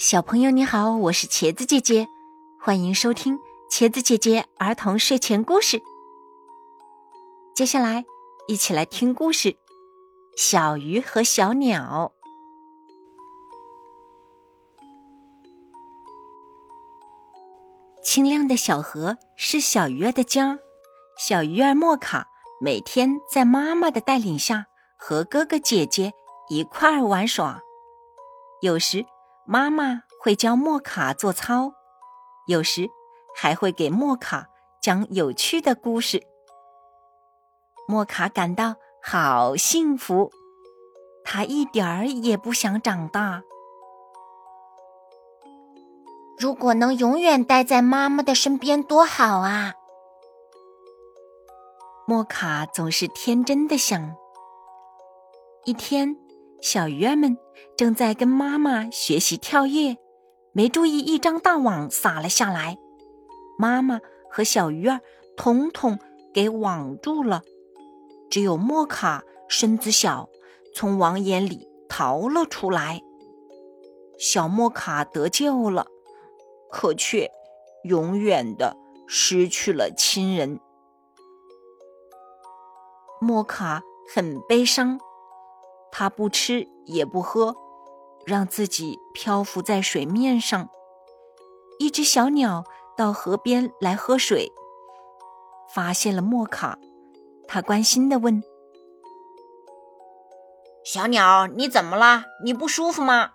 小朋友你好，我是茄子姐姐，欢迎收听茄子姐姐儿童睡前故事。接下来，一起来听故事：小鱼和小鸟。清亮的小河是小鱼儿的家，小鱼儿莫卡每天在妈妈的带领下和哥哥姐姐一块儿玩耍，有时。妈妈会教莫卡做操，有时还会给莫卡讲有趣的故事。莫卡感到好幸福，他一点儿也不想长大。如果能永远待在妈妈的身边，多好啊！莫卡总是天真的想。一天。小鱼儿们正在跟妈妈学习跳跃，没注意一张大网撒了下来，妈妈和小鱼儿统统给网住了。只有莫卡身子小，从网眼里逃了出来。小莫卡得救了，可却永远的失去了亲人。莫卡很悲伤。他不吃也不喝，让自己漂浮在水面上。一只小鸟到河边来喝水，发现了莫卡，他关心的问：“小鸟，你怎么了？你不舒服吗？”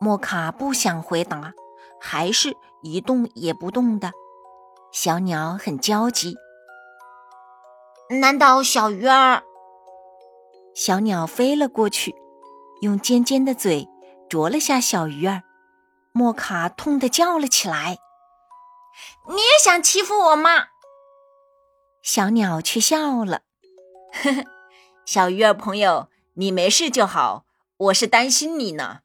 莫卡不想回答，还是一动也不动的。小鸟很焦急。难道小鱼儿？小鸟飞了过去，用尖尖的嘴啄了下小鱼儿。莫卡痛的叫了起来：“你也想欺负我吗？”小鸟却笑了：“呵呵，小鱼儿朋友，你没事就好，我是担心你呢。”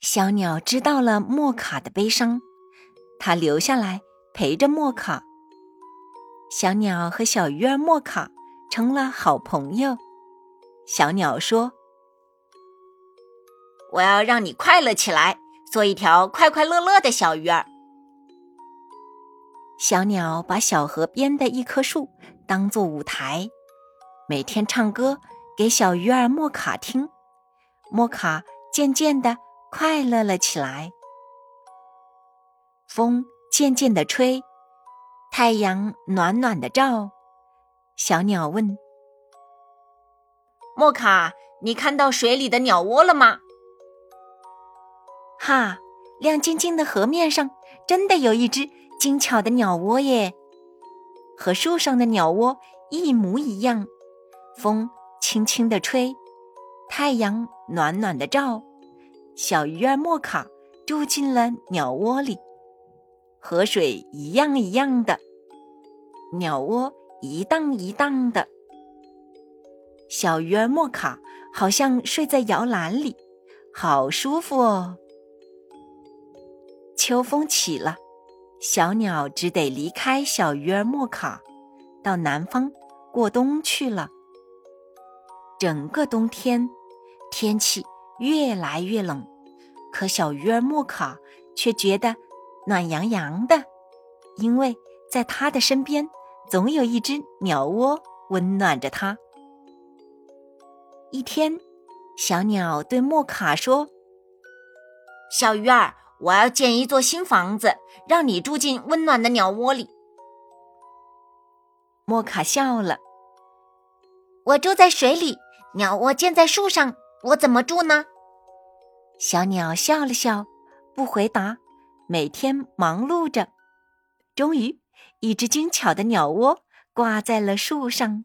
小鸟知道了莫卡的悲伤，它留下来陪着莫卡。小鸟和小鱼儿莫卡。成了好朋友。小鸟说：“我要让你快乐起来，做一条快快乐乐的小鱼儿。”小鸟把小河边的一棵树当做舞台，每天唱歌给小鱼儿莫卡听。莫卡渐渐的快乐了起来。风渐渐的吹，太阳暖暖的照。小鸟问：“莫卡，你看到水里的鸟窝了吗？”“哈，亮晶晶的河面上真的有一只精巧的鸟窝耶，和树上的鸟窝一模一样。风轻轻地吹，太阳暖暖的照，小鱼儿莫卡住进了鸟窝里。河水一样一样的，鸟窝。”一荡一荡的，小鱼儿莫卡好像睡在摇篮里，好舒服哦。秋风起了，小鸟只得离开小鱼儿莫卡，到南方过冬去了。整个冬天，天气越来越冷，可小鱼儿莫卡却觉得暖洋洋的，因为在他的身边。总有一只鸟窝温暖着它。一天，小鸟对莫卡说：“小鱼儿，我要建一座新房子，让你住进温暖的鸟窝里。”莫卡笑了：“我住在水里，鸟窝建在树上，我怎么住呢？”小鸟笑了笑，不回答。每天忙碌着，终于。一只精巧的鸟窝挂在了树上。